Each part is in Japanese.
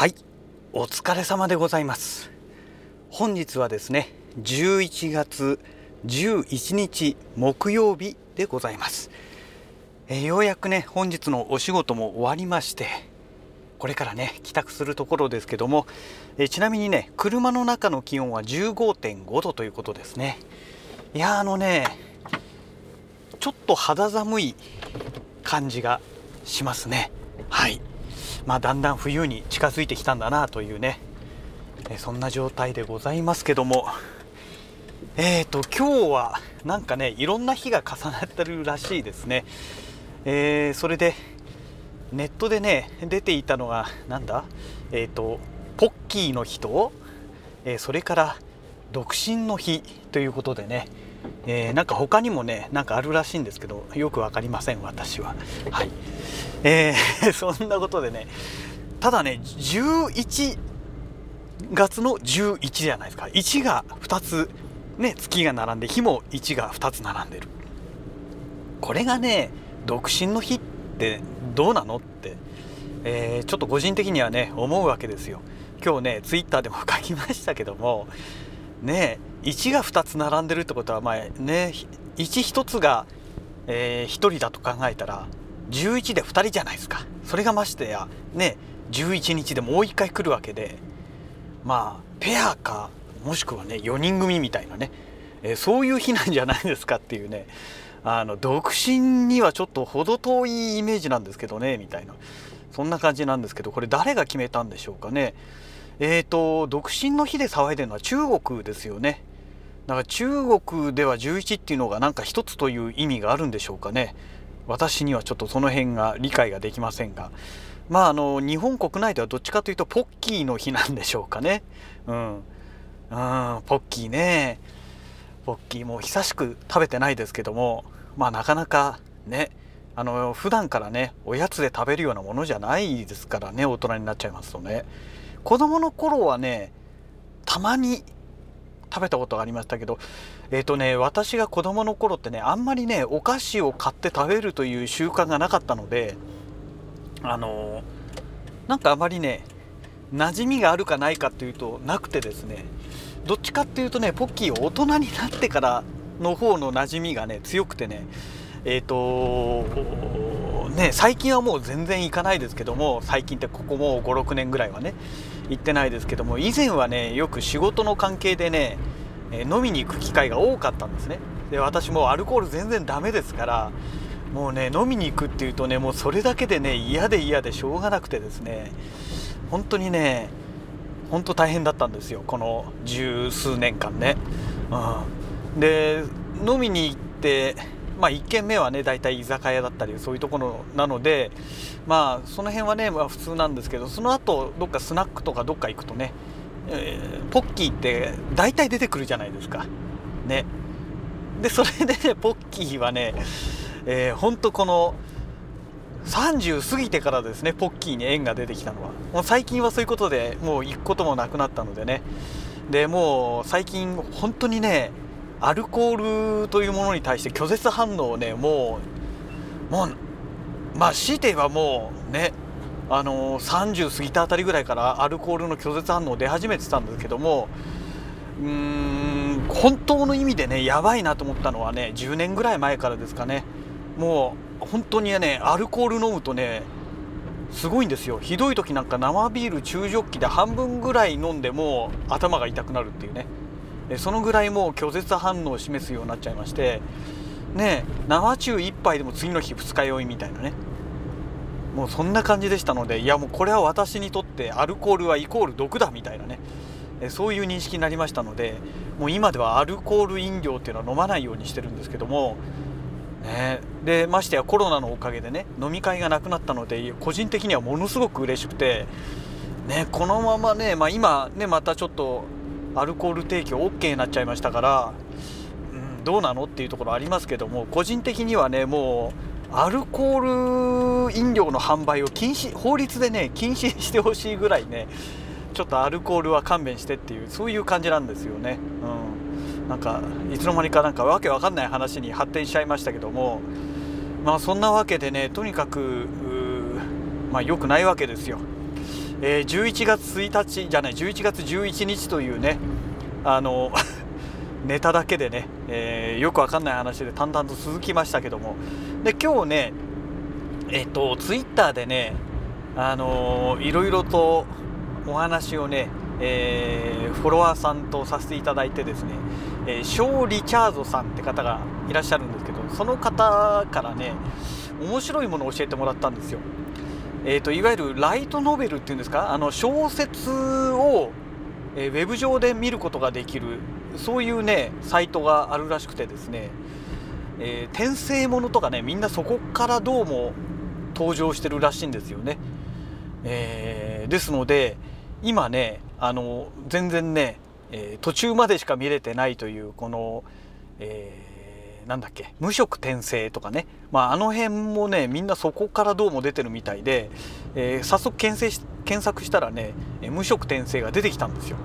はいお疲れ様でございます。本日はですね11月11日木曜日でございます、えようやくね本日のお仕事も終わりましてこれからね帰宅するところですけども、えちなみにね車の中の気温は15.5度ということですね。いやあのねちょっと肌寒い感じがしますね。はい。まあだんだん冬に近づいてきたんだなというね。そんな状態でございますけども。えーと今日はなんかねいろんな日が重なってるらしいですね、えー、それでネットでね出ていたのがなんだ？えっ、ー、とポッキーの日と、えー、それから独身の日ということでね、えー、なんか他にもねなんかあるらしいんですけどよく分かりません私は。はい、えー、そんなことでねただね11月の11じゃないですか。1が2つね月が並んで日も1が2つ並んでる。これがね独身の日ってどうなのって、えー、ちょっと個人的にはね思うわけですよ。今日ねツイッターでも書きましたけどもね1が2つ並んでるってことはまあね11つが、えー、1人だと考えたら11で2人じゃないですか。それがましてやね11日でもう1回来るわけでまあペアかもしくはね4人組みたいなね、え、そういう日なんじゃないですかっていうねあの独身にはちょっと程遠いイメージなんですけどねみたいな。そんな感じなんですけどこれ誰が決めたんでしょうかね。えーと独身の日で騒いでるのは中国ですよね。だから中国では11っていうのがなんか一つという意味があるんでしょうかね。私にはちょっとその辺が理解ができませんが。まああの日本国内ではどっちかというとポッキーの日なんでしょうかね。うん、うん、ポッキーね。ポッキーも久しく食べてないですけども。まあなかなかね。あの普段からねおやつで食べるようなものじゃないですからね大人になっちゃいますとね。子供の頃はねたまに食べたことがありましたけどえっ、ー、とね私が子供の頃ってねあんまりねお菓子を買って食べるという習慣がなかったのであのなんかあまりね馴染みがあるかないかっていうとなくてですねどっちかっていうとねポッキー大人になってからの方の馴染みがね強くてねえっ、ー、とね最近はもう全然行かないですけども最近ってここもう56年ぐらいはね行ってないですけども以前はねよく仕事の関係でねえ飲みに行く機会が多かったんですね。で私もアルコール全然ダメですからもうね飲みに行くっていうとねもうそれだけでね嫌で嫌でしょうがなくてですね本当にね本当大変だったんですよ。この十数年間ね、うん、で飲みに行ってまあ1軒目はね大体居酒屋だったりそういうところなのでまあその辺はね、まあ、普通なんですけどその後どっかスナックとかどっか行くとね、ポッキーって大体出てくるじゃないですか。ね。でそれでねポッキーはねえー、ほんとこの30過ぎてからですねポッキーに縁が出てきたのは。もう最近はそういうことでもう行くこともなくなったのでね。でもう最近本当にねアルコールというものに対して拒絶反応をねもうもうまあ強いて言えばもうねあの、30過ぎたあたりぐらいからアルコールの拒絶反応出始めてたんですけどもうーん本当の意味でねやばいなと思ったのはね10年ぐらい前からですかね。もう本当にねアルコール飲むとねすごいんですよ。ひどい時なんか生ビール中ジョッキで半分ぐらい飲んでも頭が痛くなるっていうね。そのぐらいもう拒絶反応を示すようになっちゃいましてね生中1杯でも次の日二日酔いみたいなね。もうそんな感じでしたのでいやもうこれは私にとってアルコールはイコール毒だみたいなね。そういう認識になりましたのでもう今ではアルコール飲料っていうのは飲まないようにしてるんですけどもね、でましてやコロナのおかげでね飲み会がなくなったので個人的にはものすごく嬉しくて、ね、このままね、まあ、今ねまたちょっとアルコール提供 OK になっちゃいましたから、うん、どうなのっていうところありますけども個人的にはねもうアルコール飲料の販売を禁止法律でね禁止してほしいぐらいねちょっとアルコールは勘弁してっていうそういう感じなんですよね。うんなんかいつの間にかなんかわけわかんない話に発展しちゃいましたけどもまあそんなわけでねとにかくまあ良くないわけですよ。えー、11月1日じゃない11月11日というねあの ネタだけでね、えー、よくわかんない話で淡々と続きましたけどもで今日ねえっ、ー、とツイッターでねあのー、いろいろとお話をね、えー、フォロワーさんとさせていただいてですね、えー、ショー・リチャードさんって方がいらっしゃるんですけどその方からね面白いものを教えてもらったんですよ。えーと、いわゆるライトノベルっていうんですか？あの小説を、えー、ウェブ上で見ることができるそういうねサイトがあるらしくてですね、えー、転生ものとかねみんなそこからどうも登場してるらしいんですよね。えー、ですので今ねあの全然ね、え途中までしか見れてないというこの、えなんだっけ無色転生とかね、まあ、あの辺もねみんなそこからどうも出てるみたいで、えー、早速検索検索したらね無色転生が出てきたんですよ。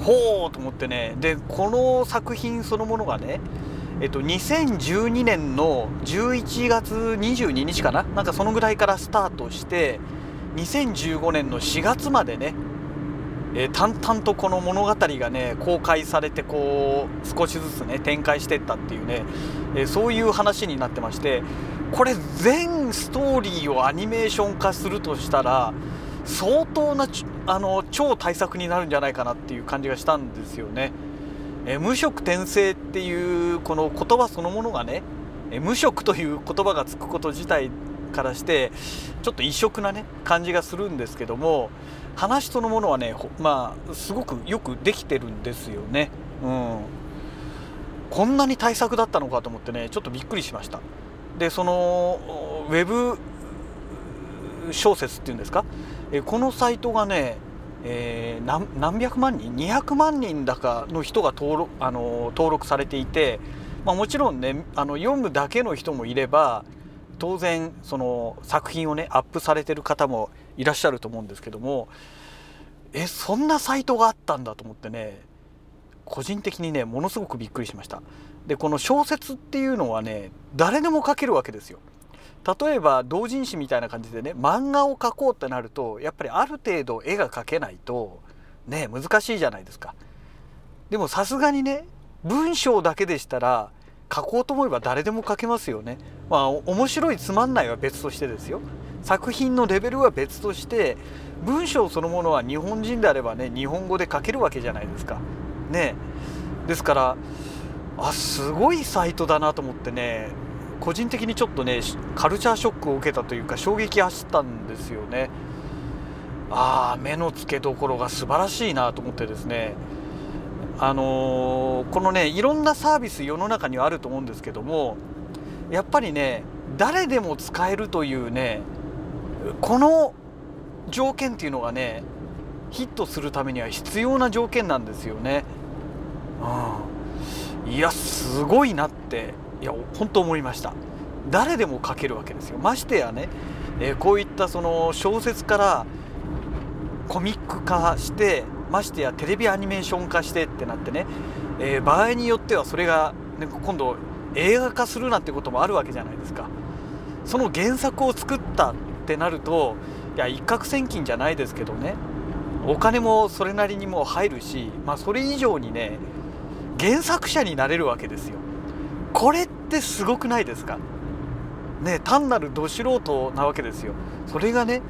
ほうと思ってねでこの作品そのものがねえっと、2012年の11月22日かな？なんかそのぐらいからスタートして2015年の4月までねえー、淡々とこの物語がね公開されてこう少しずつね展開していったっていうね、えー、そういう話になってましてこれ全ストーリーをアニメーション化するとしたら相当なあの超大作になるんじゃないかなっていう感じがしたんですよね。え、無色転生っていうこの言葉そのものがね、え無色という言葉がつくこと自体からしてちょっと異色なね感じがするんですけども話そのものはねまあすごくよくできてるんですよね。うん、こんなに対策だったのかと思ってねちょっとびっくりしました。でそのウェブ小説っていうんですか？えこのサイトがね、えー、何百万人？200万人だかの人が登録あの登録されていて、まあ、もちろんねあの読むだけの人もいれば当然その作品をねアップされてる方もいらっしゃると思うんですけどもえそんなサイトがあったんだと思ってね個人的にねものすごくびっくりしました。でこの小説っていうのはね誰でも書けるわけですよ。例えば同人誌みたいな感じでね漫画を描こうってなるとやっぱりある程度絵が描けないとね難しいじゃないですか。でもさすがにね文章だけでしたら書こうと思えば誰でも書けますよね。まあ面白いつまんないは別としてですよ。作品のレベルは別として文章そのものは日本人であればね日本語で書けるわけじゃないですか。ね。ですからあすごいサイトだなと思ってね個人的にちょっとねカルチャーショックを受けたというか衝撃走ったんですよね。ああ目の付けどころが素晴らしいなと思ってですねあのー、このねいろんなサービス世の中にはあると思うんですけどもやっぱりね誰でも使えるというねこの条件っていうのがねヒットするためには必要な条件なんですよね。うん、いやすごいなっていや本当思いました。誰でも書けるわけですよ。ましてやね、えー、こういったその小説からコミック化してましてやテレビアニメーション化してってなってね、えー、場合によってはそれが、ね、今度映画化するなんてこともあるわけじゃないですか。その原作を作ったってなるといや一攫千金じゃないですけどねお金もそれなりにも入るし、まあ、それ以上にね原作者になれるわけですよ。これってすごくないですか？ね単なるど素人なわけですよ。それがね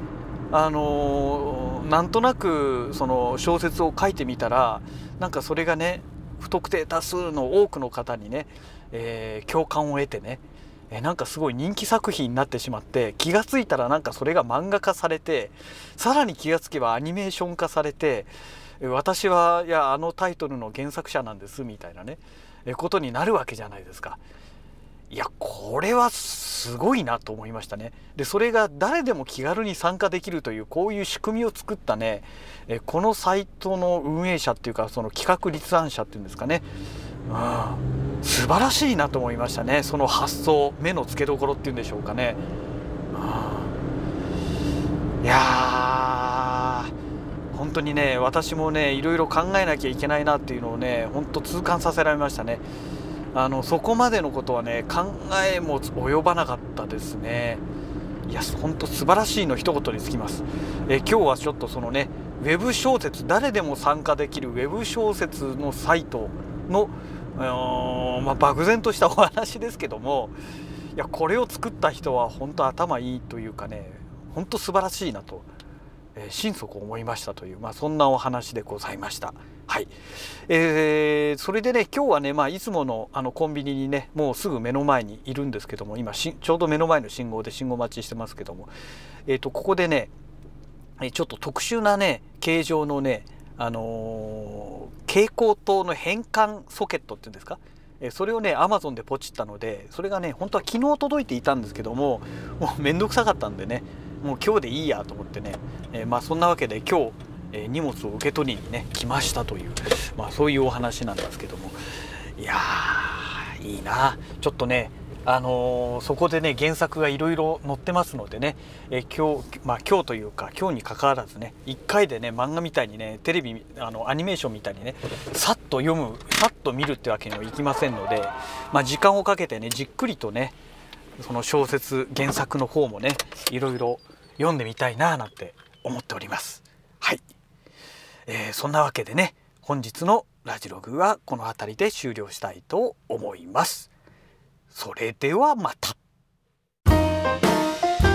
あのー、なんとなくその小説を書いてみたらなんかそれがね不特定多数の多くの方にね、えー、共感を得てねえなんかすごい人気作品になってしまって気が付いたらなんかそれが漫画化されてさらに気が付けばアニメーション化されて私はいやあのタイトルの原作者なんですみたいなねことになるわけじゃないですか。いやこれはすごいなと思いましたね。でそれが誰でも気軽に参加できるというこういう仕組みを作ったねえこのサイトの運営者っていうかその企画立案者っていうんですかね、うん、素晴らしいなと思いましたねその発想目の付けどころっていうんでしょうかね。うん、いや本当にね私もねいろいろ考えなきゃいけないなっていうのをね本当痛感させられましたね。あのそこまでのことはね考えも及ばなかったですね。いや本当素晴らしいの一言につきます、え今日はちょっとそのねウェブ小説誰でも参加できるウェブ小説のサイトの、まあ、漠然としたお話ですけどもいやこれを作った人は本当頭いいというかね本当素晴らしいなと、え、心底思いましたという、まあ、そんなお話でございました。はい、えー、それでね今日はね、まあ、いつものあのコンビニにねもうすぐ目の前にいるんですけども今ちょうど目の前の信号で信号待ちしてますけども、えーと、ここでねちょっと特殊なね形状のねあのー、蛍光灯の変換ソケットっていうんですか？それをねアマゾンでポチったのでそれがね本当は昨日届いていたんですけどももうめんどくさかったんでねもう今日でいいやと思ってね、えー、まあそんなわけで今日え荷物を受け取りにね来ましたという、まあ、そういうお話なんですけども。いやーいいな。ちょっとねあのー、そこでね原作がいろいろ載ってますのでね、え今日まあ今日というか今日にかかわらずね1回でね漫画みたいにねテレビあのアニメーションみたいにねさっと読むさっと見るってわけにはいきませんので、まあ、時間をかけてねじっくりとねその小説原作の方もねいろいろ読んでみたいななんて思っております。はいえー、そんなわけでね本日のラジログはこの辺りで終了したいと思います。それではまた。